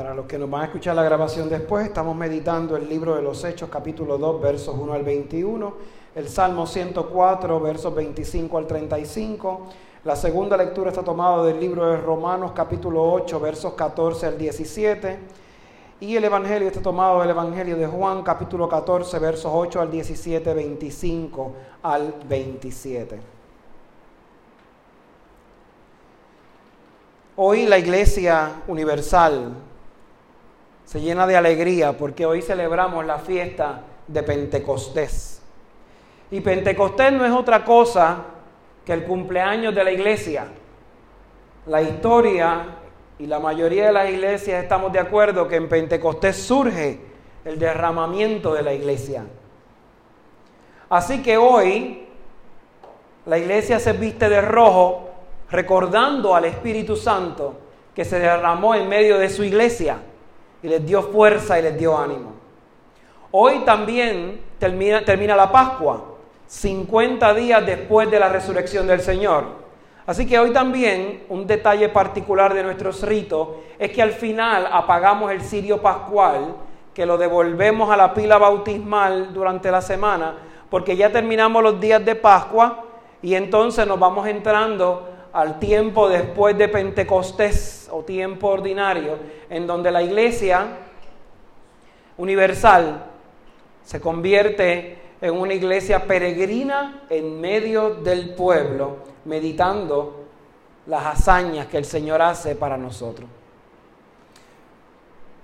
Para los que nos van a escuchar la grabación después, estamos meditando el libro de los Hechos, capítulo 2, versos 1 al 21, el Salmo 104, versos 25 al 35. La segunda lectura está tomada del libro de Romanos, capítulo 8, versos 14 al 17. Y el Evangelio está tomado del Evangelio de Juan, capítulo 14, versos 8 al 17, 25 al 27. Hoy la Iglesia Universal se llena de alegría porque hoy celebramos la fiesta de Pentecostés. Y Pentecostés no es otra cosa que el cumpleaños de la iglesia. La historia y la mayoría de las iglesias estamos de acuerdo que en Pentecostés surge el derramamiento de la iglesia. Así que hoy la iglesia se viste de rojo recordando al Espíritu Santo que se derramó en medio de su iglesia y les dio fuerza y les dio ánimo. Hoy también termina, termina la Pascua, 50 días después de la resurrección del Señor. Así que hoy también un detalle particular de nuestros ritos es que al final apagamos el cirio pascual, que lo devolvemos a la pila bautismal durante la semana, porque ya terminamos los días de Pascua y entonces nos vamos entrando al tiempo después de Pentecostés o tiempo ordinario, en donde la iglesia universal se convierte en una iglesia peregrina en medio del pueblo, meditando las hazañas que el Señor hace para nosotros.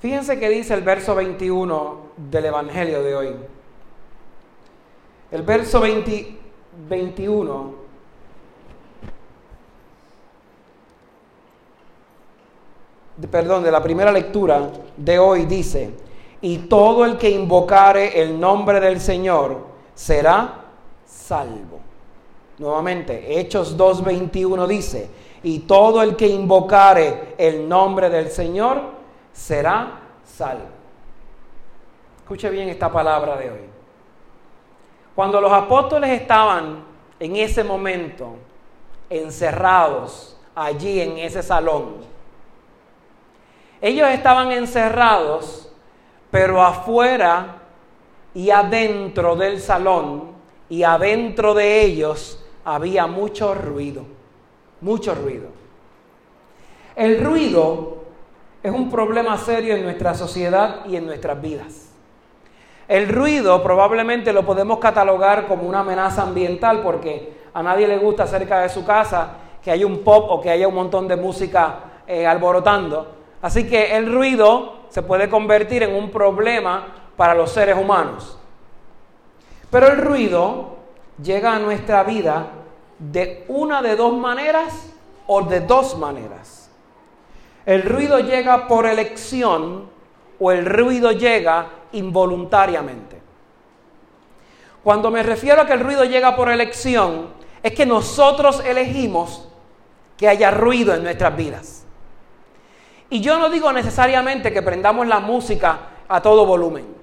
Fíjense que dice el verso 21 del Evangelio de hoy. El verso 21 perdón, de la primera lectura de hoy dice, y todo el que invocare el nombre del Señor será salvo. Nuevamente, Hechos 2.21 dice, y todo el que invocare el nombre del Señor será salvo. Escuche bien esta palabra de hoy. Cuando los apóstoles estaban en ese momento encerrados allí en ese salón, ellos estaban encerrados, pero afuera y adentro del salón y adentro de ellos había mucho ruido, mucho ruido. El ruido es un problema serio en nuestra sociedad y en nuestras vidas. El ruido probablemente lo podemos catalogar como una amenaza ambiental porque a nadie le gusta cerca de su casa que haya un pop o que haya un montón de música eh, alborotando. Así que el ruido se puede convertir en un problema para los seres humanos. Pero el ruido llega a nuestra vida de una de dos maneras o de dos maneras. El ruido llega por elección o el ruido llega involuntariamente. Cuando me refiero a que el ruido llega por elección, es que nosotros elegimos que haya ruido en nuestras vidas. Y yo no digo necesariamente que prendamos la música a todo volumen.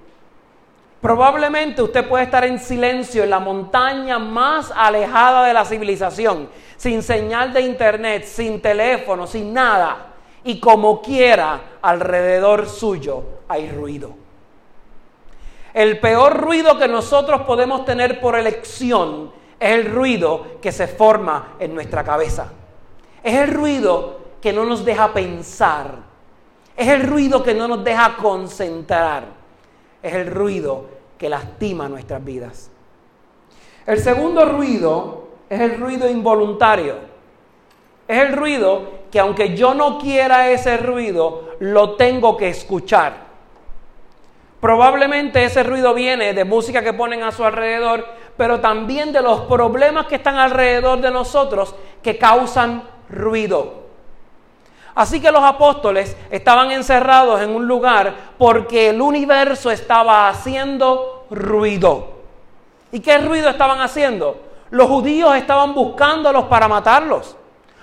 Probablemente usted puede estar en silencio en la montaña más alejada de la civilización, sin señal de internet, sin teléfono, sin nada. Y como quiera, alrededor suyo hay ruido. El peor ruido que nosotros podemos tener por elección es el ruido que se forma en nuestra cabeza. Es el ruido que no nos deja pensar. Es el ruido que no nos deja concentrar. Es el ruido que lastima nuestras vidas. El segundo ruido es el ruido involuntario. Es el ruido que aunque yo no quiera ese ruido, lo tengo que escuchar. Probablemente ese ruido viene de música que ponen a su alrededor, pero también de los problemas que están alrededor de nosotros que causan ruido. Así que los apóstoles estaban encerrados en un lugar porque el universo estaba haciendo ruido. ¿Y qué ruido estaban haciendo? Los judíos estaban buscándolos para matarlos.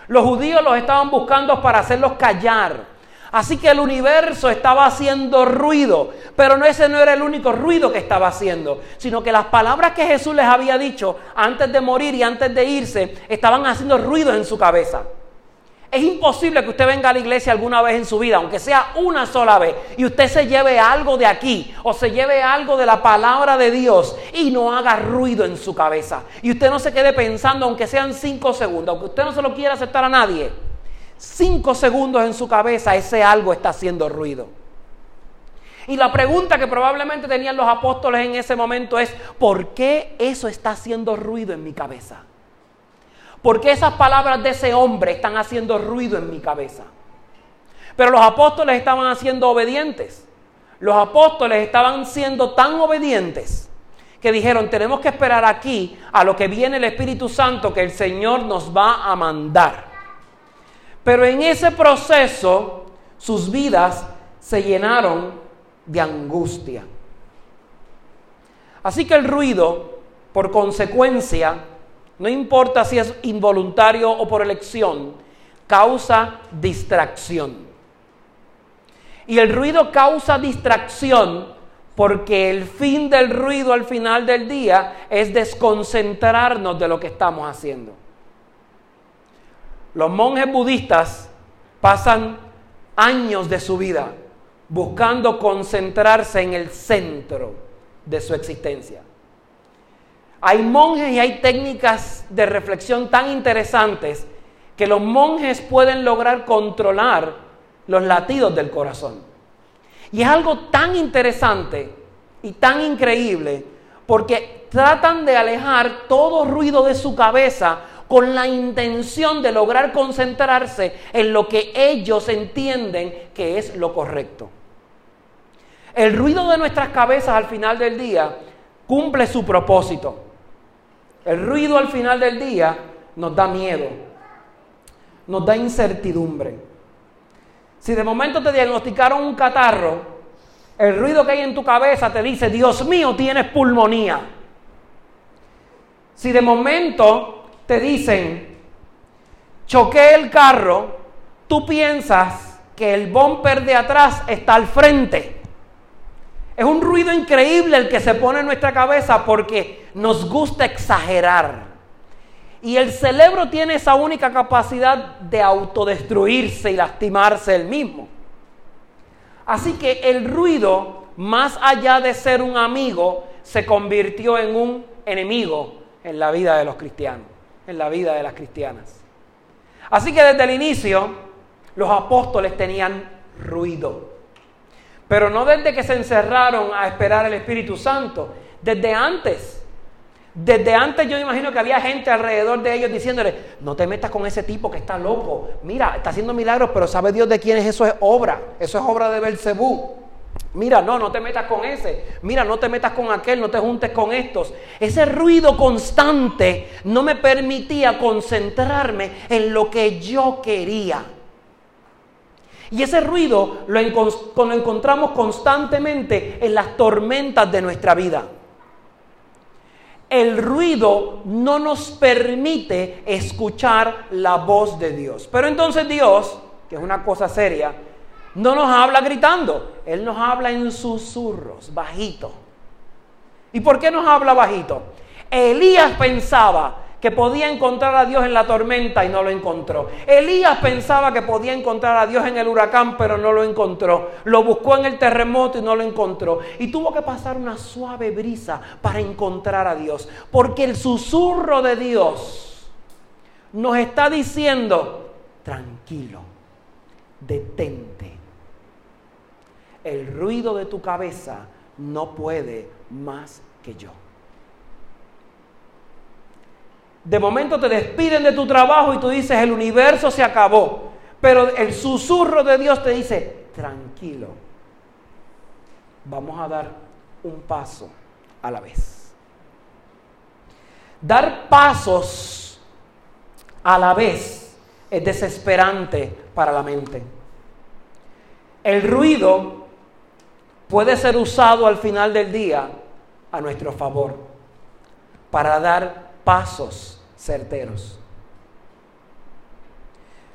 Los judíos los estaban buscando para hacerlos callar. Así que el universo estaba haciendo ruido, pero no ese no era el único ruido que estaba haciendo, sino que las palabras que Jesús les había dicho antes de morir y antes de irse estaban haciendo ruido en su cabeza. Es imposible que usted venga a la iglesia alguna vez en su vida, aunque sea una sola vez, y usted se lleve algo de aquí o se lleve algo de la palabra de Dios y no haga ruido en su cabeza. Y usted no se quede pensando, aunque sean cinco segundos, aunque usted no se lo quiera aceptar a nadie, cinco segundos en su cabeza, ese algo está haciendo ruido. Y la pregunta que probablemente tenían los apóstoles en ese momento es, ¿por qué eso está haciendo ruido en mi cabeza? ¿Por qué esas palabras de ese hombre están haciendo ruido en mi cabeza? Pero los apóstoles estaban haciendo obedientes. Los apóstoles estaban siendo tan obedientes que dijeron, tenemos que esperar aquí a lo que viene el Espíritu Santo que el Señor nos va a mandar. Pero en ese proceso sus vidas se llenaron de angustia. Así que el ruido, por consecuencia, no importa si es involuntario o por elección, causa distracción. Y el ruido causa distracción porque el fin del ruido al final del día es desconcentrarnos de lo que estamos haciendo. Los monjes budistas pasan años de su vida buscando concentrarse en el centro de su existencia. Hay monjes y hay técnicas de reflexión tan interesantes que los monjes pueden lograr controlar los latidos del corazón. Y es algo tan interesante y tan increíble porque tratan de alejar todo ruido de su cabeza con la intención de lograr concentrarse en lo que ellos entienden que es lo correcto. El ruido de nuestras cabezas al final del día cumple su propósito. El ruido al final del día nos da miedo, nos da incertidumbre. Si de momento te diagnosticaron un catarro, el ruido que hay en tu cabeza te dice, Dios mío, tienes pulmonía. Si de momento te dicen, choqué el carro, tú piensas que el bumper de atrás está al frente. Es un ruido increíble el que se pone en nuestra cabeza porque nos gusta exagerar. Y el cerebro tiene esa única capacidad de autodestruirse y lastimarse él mismo. Así que el ruido, más allá de ser un amigo, se convirtió en un enemigo en la vida de los cristianos, en la vida de las cristianas. Así que desde el inicio los apóstoles tenían ruido. Pero no desde que se encerraron a esperar el Espíritu Santo, desde antes. Desde antes yo imagino que había gente alrededor de ellos diciéndole, no te metas con ese tipo que está loco. Mira, está haciendo milagros, pero sabe Dios de quién es eso es obra. Eso es obra de Belcebú. Mira, no, no te metas con ese. Mira, no te metas con aquel, no te juntes con estos. Ese ruido constante no me permitía concentrarme en lo que yo quería. Y ese ruido lo, encontramos constantemente en las tormentas de nuestra vida. El ruido no nos permite escuchar la voz de Dios. Pero entonces Dios, que es una cosa seria, no nos habla gritando, Él nos habla en susurros, bajito. ¿Y por qué nos habla bajito? Elías pensaba que podía encontrar a Dios en la tormenta y no lo encontró. Elías pensaba que podía encontrar a Dios en el huracán, pero no lo encontró. Lo buscó en el terremoto y no lo encontró. Y tuvo que pasar una suave brisa para encontrar a Dios. Porque el susurro de Dios nos está diciendo, tranquilo, detente. El ruido de tu cabeza no puede más que yo. De momento te despiden de tu trabajo y tú dices, el universo se acabó. Pero el susurro de Dios te dice, tranquilo, vamos a dar un paso a la vez. Dar pasos a la vez es desesperante para la mente. El ruido puede ser usado al final del día a nuestro favor para dar pasos certeros.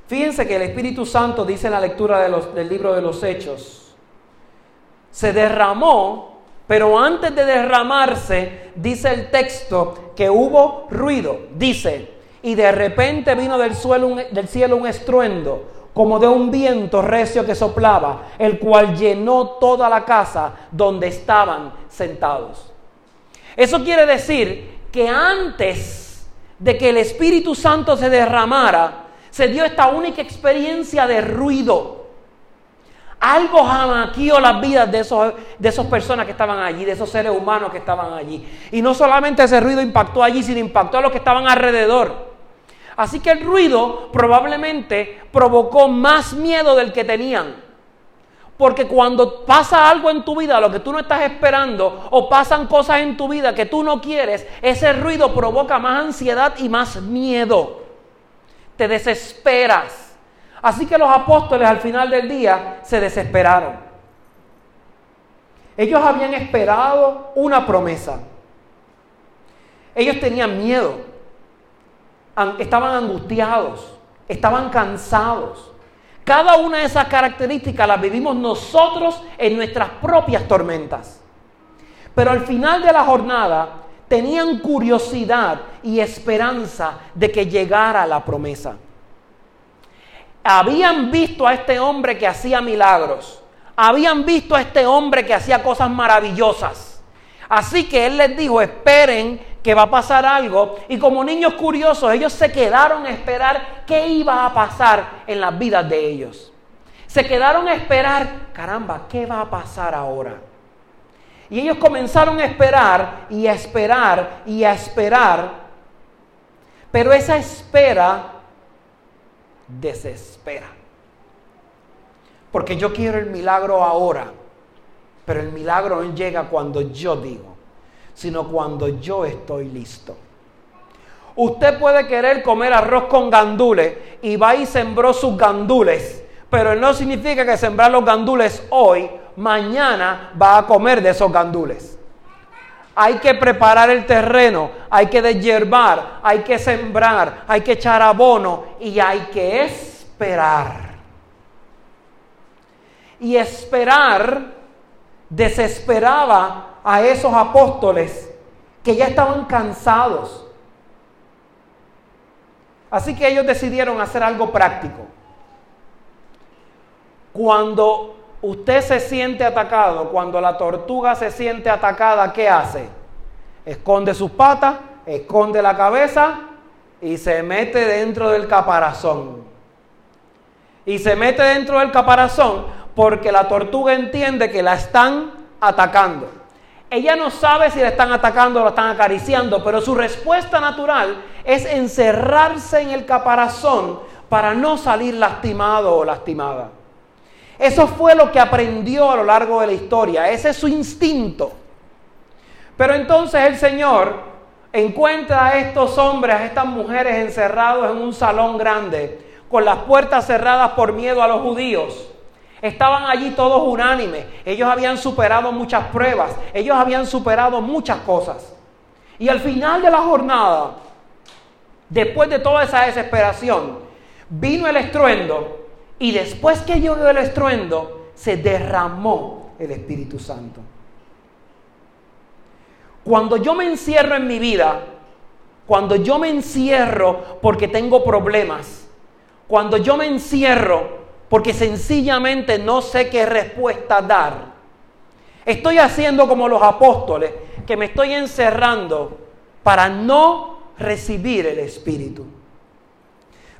Fíjense que el Espíritu Santo dice en la lectura del libro de los Hechos, se derramó, pero antes de derramarse, dice el texto que hubo ruido. Dice, y de repente vino del, cielo un estruendo, como de un viento recio que soplaba, el cual llenó toda la casa donde estaban sentados. Eso quiere decir que antes de que el Espíritu Santo se derramara, se dio esta única experiencia de ruido. Algo jamaqueó las vidas de, esos, de esas personas que estaban allí, de esos seres humanos que estaban allí. Y no solamente ese ruido impactó allí, sino impactó a los que estaban alrededor. Así que el ruido probablemente provocó más miedo del que tenían. Porque cuando pasa algo en tu vida, lo que tú no estás esperando, o pasan cosas en tu vida que tú no quieres, ese ruido provoca más ansiedad y más miedo. Te desesperas. Así que los apóstoles al final del día se desesperaron. Ellos habían esperado una promesa. Ellos tenían miedo estaban angustiados, estaban cansados. Cada una de esas características las vivimos nosotros en nuestras propias tormentas. Pero al final de la jornada tenían curiosidad y esperanza de que llegara la promesa. Habían visto a este hombre que hacía milagros. Habían visto a este hombre que hacía cosas maravillosas. Así que él les dijo, esperen que va a pasar algo. Y como niños curiosos, ellos se quedaron a esperar qué iba a pasar en las vidas de ellos. Se quedaron a esperar, caramba, ¿qué va a pasar ahora? Y ellos comenzaron a esperar y a esperar y a esperar. Pero esa espera desespera. Porque yo quiero el milagro ahora. Pero el milagro no llega cuando yo digo sino cuando yo estoy listo. Usted puede querer comer arroz con gandules y va y sembró sus gandules, pero no significa que sembrar los gandules hoy, mañana va a comer de esos gandules. Hay que preparar el terreno, hay que deshiervar, hay que sembrar, hay que echar abono y hay que esperar. Y esperar desesperaba a esos apóstoles que ya estaban cansados. Así que ellos decidieron hacer algo práctico. Cuando usted se siente atacado, cuando la tortuga se siente atacada, ¿qué hace? Esconde sus patas, esconde la cabeza y se mete dentro del caparazón. Y se mete dentro del caparazón porque la tortuga entiende que la están atacando. Ella no sabe si la están atacando o la están acariciando, pero su respuesta natural es encerrarse en el caparazón para no salir lastimado o lastimada. Eso fue lo que aprendió a lo largo de la historia, ese es su instinto. Pero entonces el Señor encuentra a estos hombres, a estas mujeres encerrados en un salón grande, con las puertas cerradas por miedo a los judíos. Estaban allí todos unánimes. Ellos habían superado muchas pruebas. Ellos habían superado muchas cosas. Y al final de la jornada, después de toda esa desesperación, vino el estruendo. Y después que llegó el estruendo, se derramó el Espíritu Santo. Cuando yo me encierro en mi vida, cuando yo me encierro porque tengo problemas, cuando yo me encierro porque sencillamente no sé qué respuesta dar. Estoy haciendo como los apóstoles, que me estoy encerrando para no recibir el Espíritu.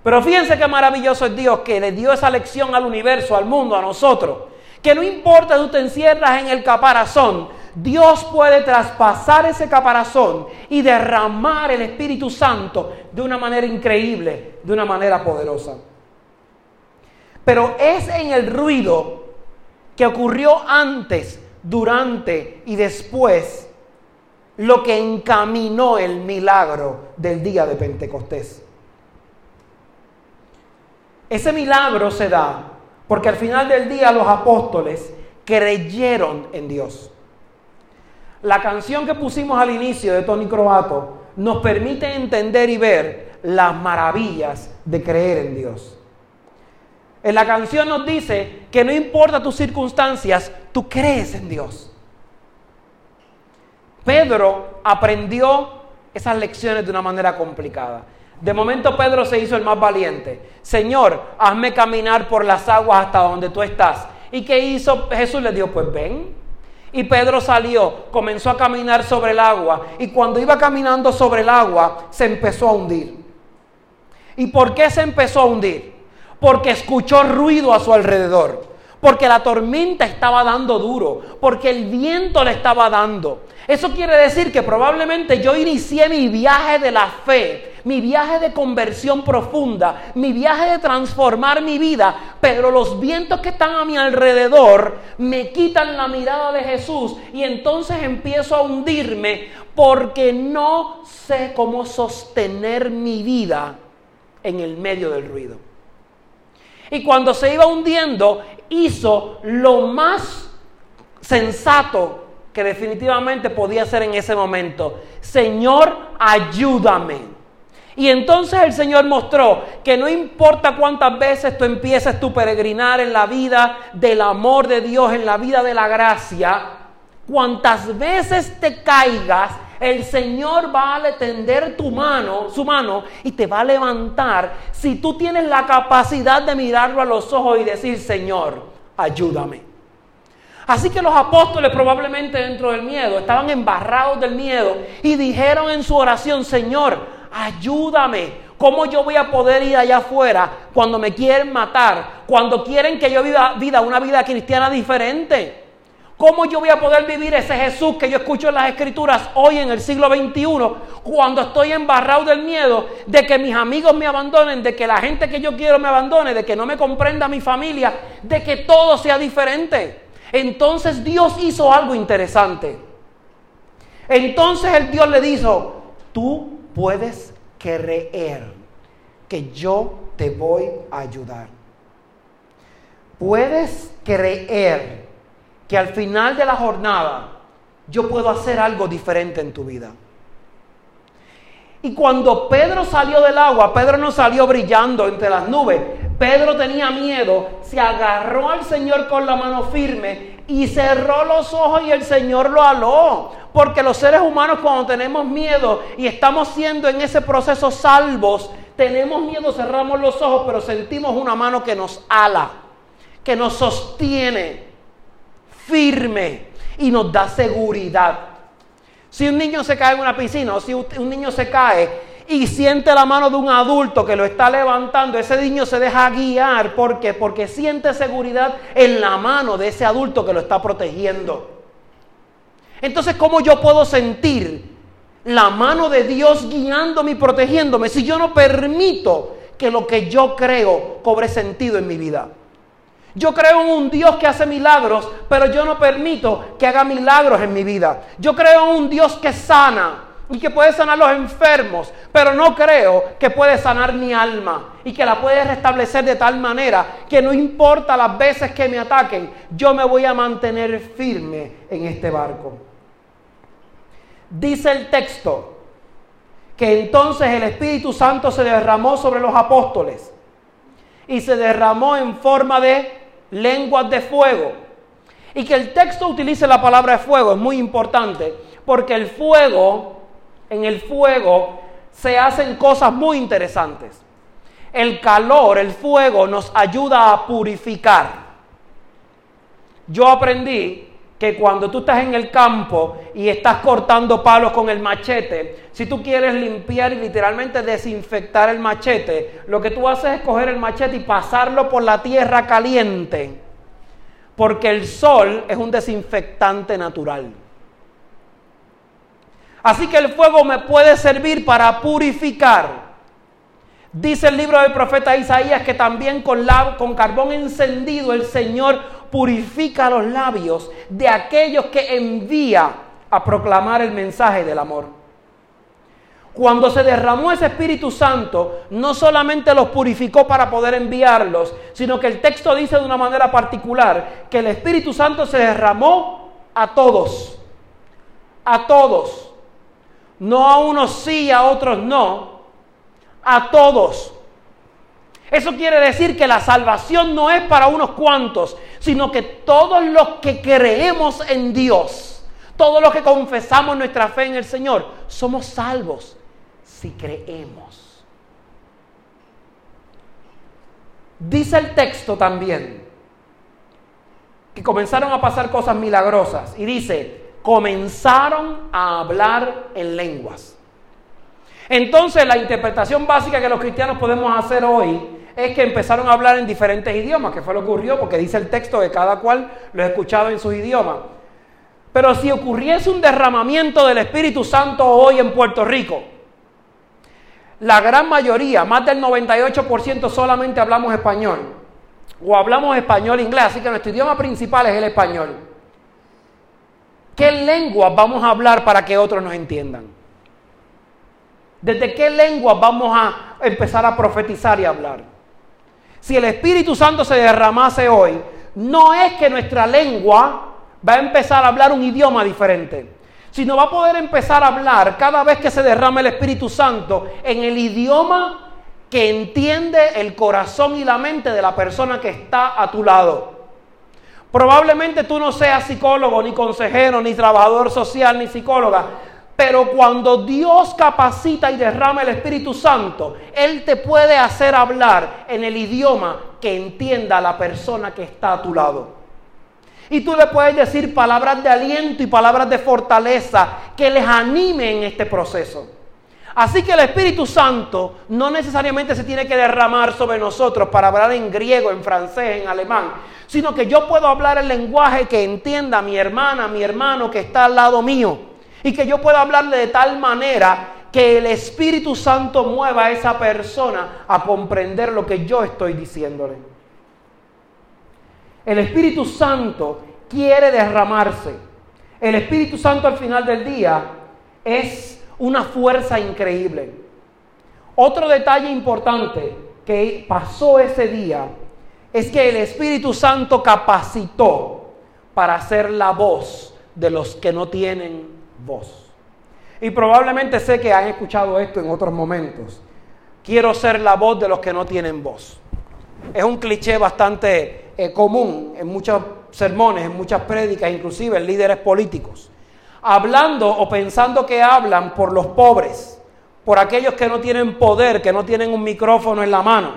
Pero fíjense qué maravilloso es Dios que le dio esa lección al universo, al mundo, a nosotros. Que no importa si tú te encierras en el caparazón, Dios puede traspasar ese caparazón y derramar el Espíritu Santo de una manera increíble, de una manera poderosa. Pero es en el ruido que ocurrió antes, durante y después lo que encaminó el milagro del día de Pentecostés. Ese milagro se da porque al final del día los apóstoles creyeron en Dios. La canción que pusimos al inicio de Tony Croato nos permite entender y ver las maravillas de creer en Dios. En la canción nos dice que no importa tus circunstancias, tú crees en Dios. Pedro aprendió esas lecciones de una manera complicada. De momento Pedro se hizo el más valiente. Señor, hazme caminar por las aguas hasta donde tú estás. ¿Y qué hizo? Jesús le dijo, pues ven. Y Pedro salió, comenzó a caminar sobre el agua. Y cuando iba caminando sobre el agua, se empezó a hundir. ¿Y por qué se empezó a hundir? Porque escuchó ruido a su alrededor. Porque la tormenta estaba dando duro. Porque el viento le estaba dando. Eso quiere decir que probablemente yo inicié mi viaje de la fe mi viaje de conversión profunda, mi viaje de transformar mi vida, pero los vientos que están a mi alrededor me quitan la mirada de Jesús y entonces empiezo a hundirme porque no sé cómo sostener mi vida en el medio del ruido. Y cuando se iba hundiendo, hizo lo más sensato que definitivamente podía hacer en ese momento. Señor, ayúdame. Y entonces el Señor mostró que no importa cuántas veces tú empieces tu peregrinar en la vida del amor de Dios, en la vida de la gracia, cuantas veces te caigas, el Señor va a tender tu mano, su mano, y te va a levantar si tú tienes la capacidad de mirarlo a los ojos y decir, Señor, ayúdame. Así que los apóstoles probablemente dentro del miedo, estaban embarrados del miedo y dijeron en su oración, Señor, ayúdame. ¿Cómo yo voy a poder ir allá afuera cuando me quieren matar? Cuando quieren que yo viva vida, una vida cristiana diferente. ¿Cómo yo voy a poder vivir ese Jesús que yo escucho en las escrituras hoy en el siglo XXI cuando estoy embarrado del miedo de que mis amigos me abandonen, de que la gente que yo quiero me abandone, de que no me comprenda mi familia, de que todo sea diferente? Entonces Dios hizo algo interesante. Entonces el Dios le dijo, tú puedes creer que yo te voy a ayudar. Puedes creer que al final de la jornada yo puedo hacer algo diferente en tu vida. Y cuando Pedro salió del agua, Pedro no salió brillando entre las nubes. Pedro tenía miedo, se agarró al Señor con la mano firme y cerró los ojos y el Señor lo aló. Porque los seres humanos cuando tenemos miedo y estamos siendo en ese proceso salvos, tenemos miedo, cerramos los ojos, pero sentimos una mano que nos ala, que nos sostiene firme y nos da seguridad. Si un niño se cae en una piscina o si un niño se cae y siente la mano de un adulto que lo está levantando, ese niño se deja guiar. ¿Por qué? Porque siente seguridad en la mano de ese adulto que lo está protegiendo. Entonces, ¿cómo yo puedo sentir la mano de Dios guiándome y protegiéndome si yo no permito que lo que yo creo cobre sentido en mi vida? Yo creo en un Dios que hace milagros, pero yo no permito que haga milagros en mi vida. Yo creo en un Dios que sana y que puede sanar los enfermos, pero no creo que puede sanar mi alma y que la puede restablecer de tal manera que no importa las veces que me ataquen, yo me voy a mantener firme en este barco. Dice el texto que entonces el Espíritu Santo se derramó sobre los apóstoles y se derramó en forma de lenguas de fuego. Y que el texto utilice la palabra fuego es muy importante, porque el fuego, en el fuego se hacen cosas muy interesantes. El calor, el fuego nos ayuda a purificar. Yo aprendí que cuando tú estás en el campo y estás cortando palos con el machete, si tú quieres limpiar y literalmente desinfectar el machete, lo que tú haces es coger el machete y pasarlo por la tierra caliente, porque el sol es un desinfectante natural. Así que el fuego me puede servir para purificar. Dice el libro del profeta Isaías que también con, carbón encendido el Señor purifica los labios de aquellos que envía a proclamar el mensaje del amor. Cuando se derramó ese Espíritu Santo, no solamente los purificó para poder enviarlos, sino que el texto dice de una manera particular que el Espíritu Santo se derramó a todos, a todos, no a unos sí, a otros no, a todos. Eso quiere decir que la salvación no es para unos cuantos, sino que todos los que creemos en Dios, todos los que confesamos nuestra fe en el Señor, somos salvos si creemos. Dice el texto también que comenzaron a pasar cosas milagrosas y dice, comenzaron a hablar en lenguas. Entonces la interpretación básica que los cristianos podemos hacer hoy es que empezaron a hablar en diferentes idiomas, que fue lo que ocurrió, porque dice el texto que cada cual lo ha escuchado en sus idiomas. Pero si ocurriese un derramamiento del Espíritu Santo hoy en Puerto Rico, la gran mayoría, más del 98% solamente hablamos español o hablamos español e inglés, así que nuestro idioma principal es el español. ¿Qué lengua vamos a hablar para que otros nos entiendan? ¿Desde qué lengua vamos a empezar a profetizar y hablar? Si el Espíritu Santo se derramase hoy, no es que nuestra lengua va a empezar a hablar un idioma diferente, sino va a poder empezar a hablar cada vez que se derrame el Espíritu Santo en el idioma que entiende el corazón y la mente de la persona que está a tu lado. Probablemente tú no seas psicólogo, ni consejero, ni trabajador social, ni psicóloga, pero cuando Dios capacita y derrama el Espíritu Santo, Él te puede hacer hablar en el idioma que entienda la persona que está a tu lado. Y tú le puedes decir palabras de aliento y palabras de fortaleza que les anime en este proceso. Así que el Espíritu Santo no necesariamente se tiene que derramar sobre nosotros para hablar en griego, en francés, en alemán, sino que yo puedo hablar el lenguaje que entienda mi hermana, mi hermano que está al lado mío. Y que yo pueda hablarle de tal manera que el Espíritu Santo mueva a esa persona a comprender lo que yo estoy diciéndole. El Espíritu Santo quiere derramarse. El Espíritu Santo al final del día es una fuerza increíble. Otro detalle importante que pasó ese día es que el Espíritu Santo capacitó para ser la voz de los que no tienen voz. Y probablemente sé que han escuchado esto en otros momentos. Quiero ser la voz de los que no tienen voz. Es un cliché bastante eh, común en muchos sermones, en muchas prédicas, inclusive en líderes políticos hablando o pensando que hablan por los pobres, por aquellos que no tienen poder, que no tienen un micrófono en la mano.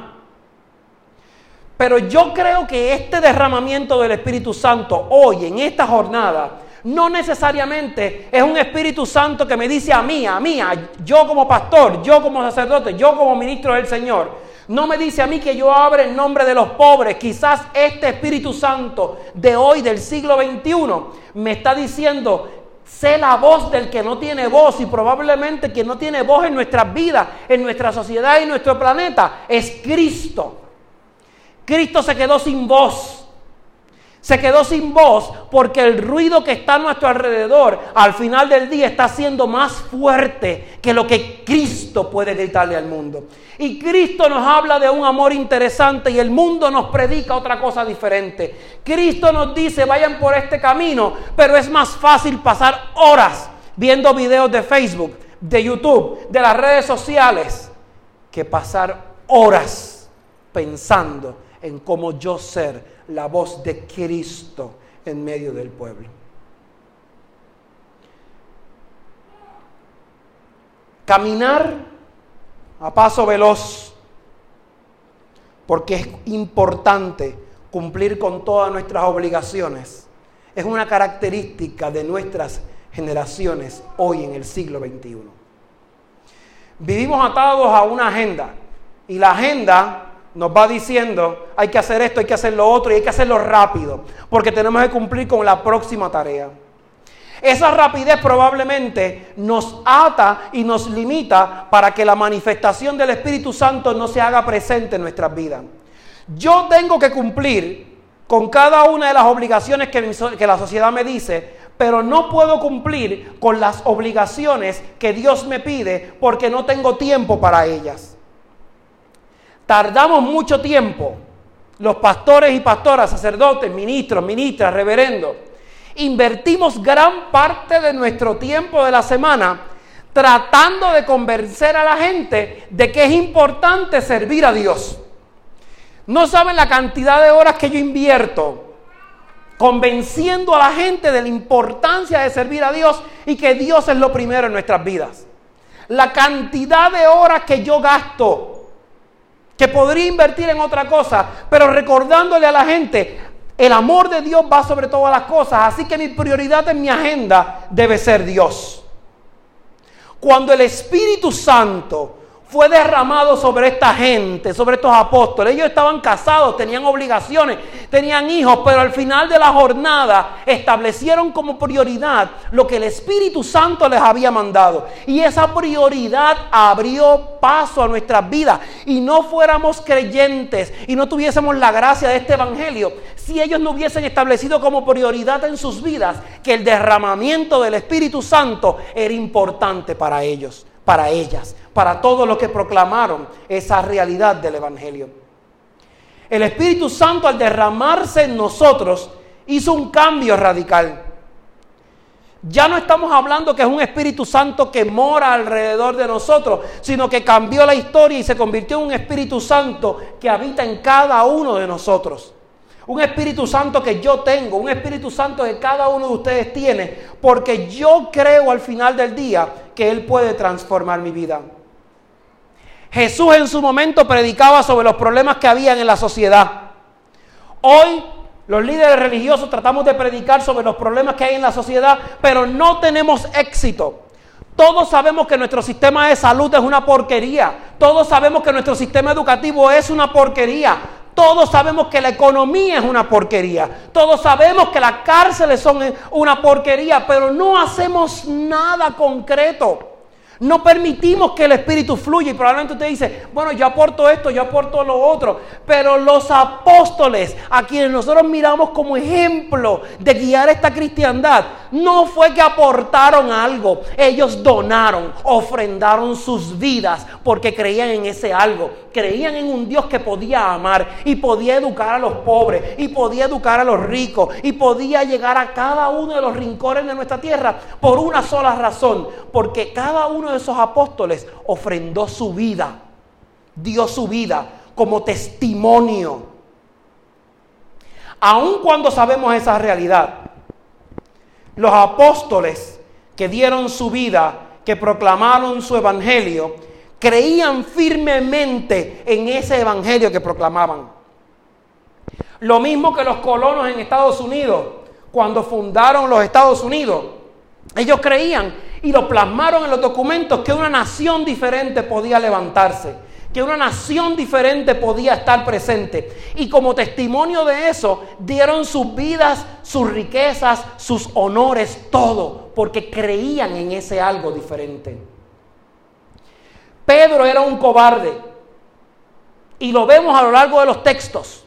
Pero yo creo que este derramamiento del Espíritu Santo hoy, en esta jornada, no necesariamente es un Espíritu Santo que me dice a mí, a mí, yo como pastor, yo como sacerdote, yo como ministro del Señor. No me dice a mí que yo abra en nombre de los pobres. Quizás este Espíritu Santo de hoy, del siglo XXI, me está diciendo, Sé la voz del que no tiene voz y probablemente quien no tiene voz en nuestras vidas, en nuestra sociedad y en nuestro planeta es Cristo. Cristo se quedó sin voz. Se quedó sin voz porque el ruido que está a nuestro alrededor al final del día está siendo más fuerte que lo que Cristo puede gritarle al mundo. Y Cristo nos habla de un amor interesante y el mundo nos predica otra cosa diferente. Cristo nos dice, vayan por este camino, pero es más fácil pasar horas viendo videos de Facebook, de YouTube, de las redes sociales, que pasar horas pensando en cómo yo ser la voz de Cristo en medio del pueblo. Caminar a paso veloz, porque es importante cumplir con todas nuestras obligaciones. Es una característica de nuestras generaciones hoy en el siglo XXI. Vivimos atados a una agenda y la agenda nos va diciendo hay que hacer esto, hay que hacer lo otro y hay que hacerlo rápido porque tenemos que cumplir con la próxima tarea. Esa rapidez probablemente nos ata y nos limita para que la manifestación del Espíritu Santo no se haga presente en nuestras vidas. Yo tengo que cumplir con cada una de las obligaciones que, que la sociedad me dice, pero no puedo cumplir con las obligaciones que Dios me pide porque no tengo tiempo para ellas. Tardamos mucho tiempo, los pastores y pastoras, sacerdotes, ministros, ministras, reverendos, invertimos gran parte de nuestro tiempo de la semana tratando de convencer a la gente de que es importante servir a Dios. No saben la cantidad de horas que yo invierto convenciendo a la gente de la importancia de servir a Dios y que Dios es lo primero en nuestras vidas. La cantidad de horas que yo gasto que podría invertir en otra cosa, pero recordándole a la gente, el amor de Dios va sobre todas las cosas, así que mi prioridad en mi agenda debe ser Dios. Cuando el Espíritu Santo fue derramado sobre esta gente, sobre estos apóstoles. Ellos estaban casados, tenían obligaciones, tenían hijos, pero al final de la jornada establecieron como prioridad lo que el Espíritu Santo les había mandado. Y esa prioridad abrió paso a nuestras vidas. Y no fuéramos creyentes y no tuviésemos la gracia de este Evangelio, si ellos no hubiesen establecido como prioridad en sus vidas que el derramamiento del Espíritu Santo era importante para ellos, para ellas para todos los que proclamaron esa realidad del Evangelio. El Espíritu Santo al derramarse en nosotros hizo un cambio radical. Ya no estamos hablando que es un Espíritu Santo que mora alrededor de nosotros, sino que cambió la historia y se convirtió en un Espíritu Santo que habita en cada uno de nosotros. Un Espíritu Santo que yo tengo, un Espíritu Santo que cada uno de ustedes tiene, porque yo creo al final del día que Él puede transformar mi vida. Jesús en su momento predicaba sobre los problemas que habían en la sociedad. Hoy los líderes religiosos tratamos de predicar sobre los problemas que hay en la sociedad, pero no tenemos éxito. Todos sabemos que nuestro sistema de salud es una porquería. Todos sabemos que nuestro sistema educativo es una porquería. Todos sabemos que la economía es una porquería. Todos sabemos que las cárceles son una porquería, pero no hacemos nada concreto. No permitimos que el Espíritu fluya y probablemente usted dice, bueno, yo aporto esto, yo aporto lo otro. Pero los apóstoles, a quienes nosotros miramos como ejemplo de guiar esta cristiandad, no fue que aportaron algo, ellos donaron, ofrendaron sus vidas porque creían en ese algo. Creían en un Dios que podía amar y podía educar a los pobres y podía educar a los ricos y podía llegar a cada uno de los rincones de nuestra tierra por una sola razón, porque cada uno de esos apóstoles ofrendó su vida, dio su vida como testimonio. Aun cuando sabemos esa realidad, los apóstoles que dieron su vida, que proclamaron su evangelio, creían firmemente en ese evangelio que proclamaban. Lo mismo que los colonos en Estados Unidos, cuando fundaron los Estados Unidos, ellos creían y lo plasmaron en los documentos que una nación diferente podía levantarse, que una nación diferente podía estar presente. Y como testimonio de eso, dieron sus vidas, sus riquezas, sus honores, todo, porque creían en ese algo diferente. Pedro era un cobarde, y lo vemos a lo largo de los textos.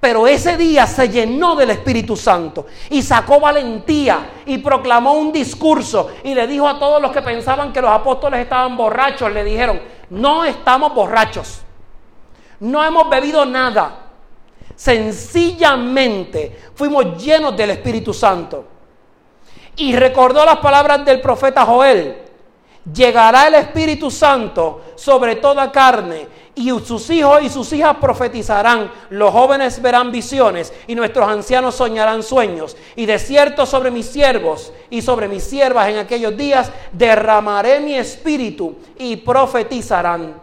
Pero ese día se llenó del Espíritu Santo y sacó valentía y proclamó un discurso y le dijo a todos los que pensaban que los apóstoles estaban borrachos, le dijeron, no estamos borrachos, no hemos bebido nada, sencillamente fuimos llenos del Espíritu Santo. Y recordó las palabras del profeta Joel, llegará el Espíritu Santo sobre toda carne y sus hijos y sus hijas profetizarán, los jóvenes verán visiones y nuestros ancianos soñarán sueños. Y de cierto sobre mis siervos y sobre mis siervas en aquellos días derramaré mi espíritu y profetizarán.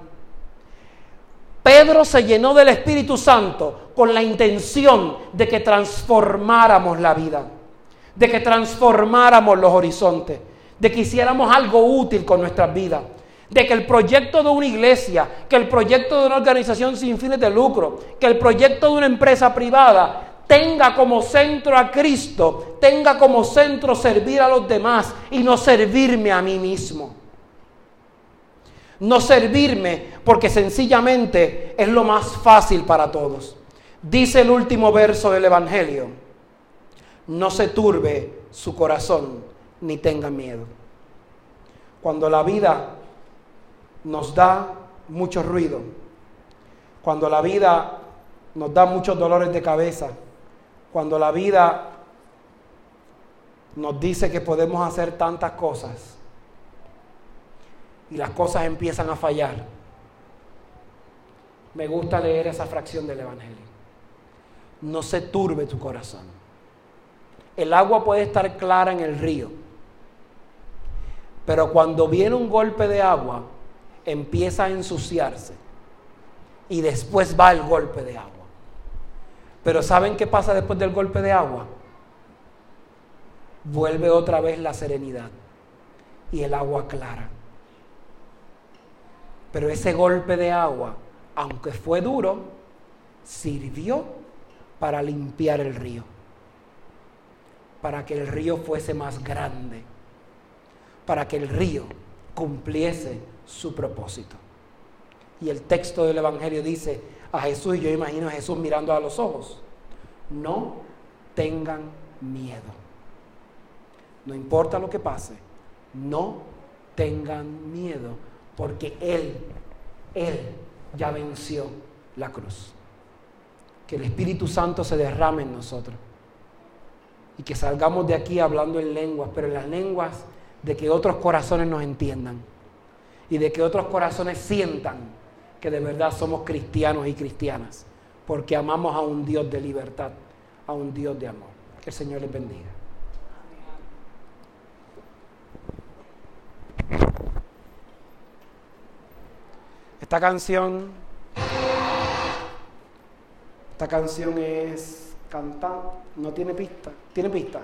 Pedro se llenó del Espíritu Santo con la intención de que transformáramos la vida, de que transformáramos los horizontes, de que hiciéramos algo útil con nuestras vidas de que el proyecto de una iglesia, que el proyecto de una organización sin fines de lucro, que el proyecto de una empresa privada tenga como centro a Cristo, tenga como centro servir a los demás y no servirme a mí mismo. No servirme porque sencillamente es lo más fácil para todos. Dice el último verso del Evangelio, no se turbe su corazón ni tenga miedo. Cuando la vida nos da mucho ruido, cuando la vida nos da muchos dolores de cabeza, cuando la vida nos dice que podemos hacer tantas cosas. Y las cosas empiezan a fallar, me gusta leer esa fracción del Evangelio. No se turbe tu corazón. El agua puede estar clara en el río, pero cuando viene un golpe de agua, empieza a ensuciarse y después va el golpe de agua. Pero ¿saben qué pasa después del golpe de agua? Vuelve otra vez la serenidad y el agua clara. Pero ese golpe de agua, aunque fue duro, sirvió para limpiar el río, para que el río fuese más grande, para que el río cumpliese su propósito. Y el texto del Evangelio dice a Jesús, y yo imagino a Jesús mirando a los ojos, no tengan miedo. No importa lo que pase, no tengan miedo, porque Él, Él ya venció la cruz. Que el Espíritu Santo se derrame en nosotros y que salgamos de aquí hablando en lenguas, pero en las lenguas de que otros corazones nos entiendan y de que otros corazones sientan que de verdad somos cristianos y cristianas, porque amamos a un Dios de libertad, a un Dios de amor. Que el Señor les bendiga. Esta canción, esta canción es cantar, no tiene pista, tiene pista.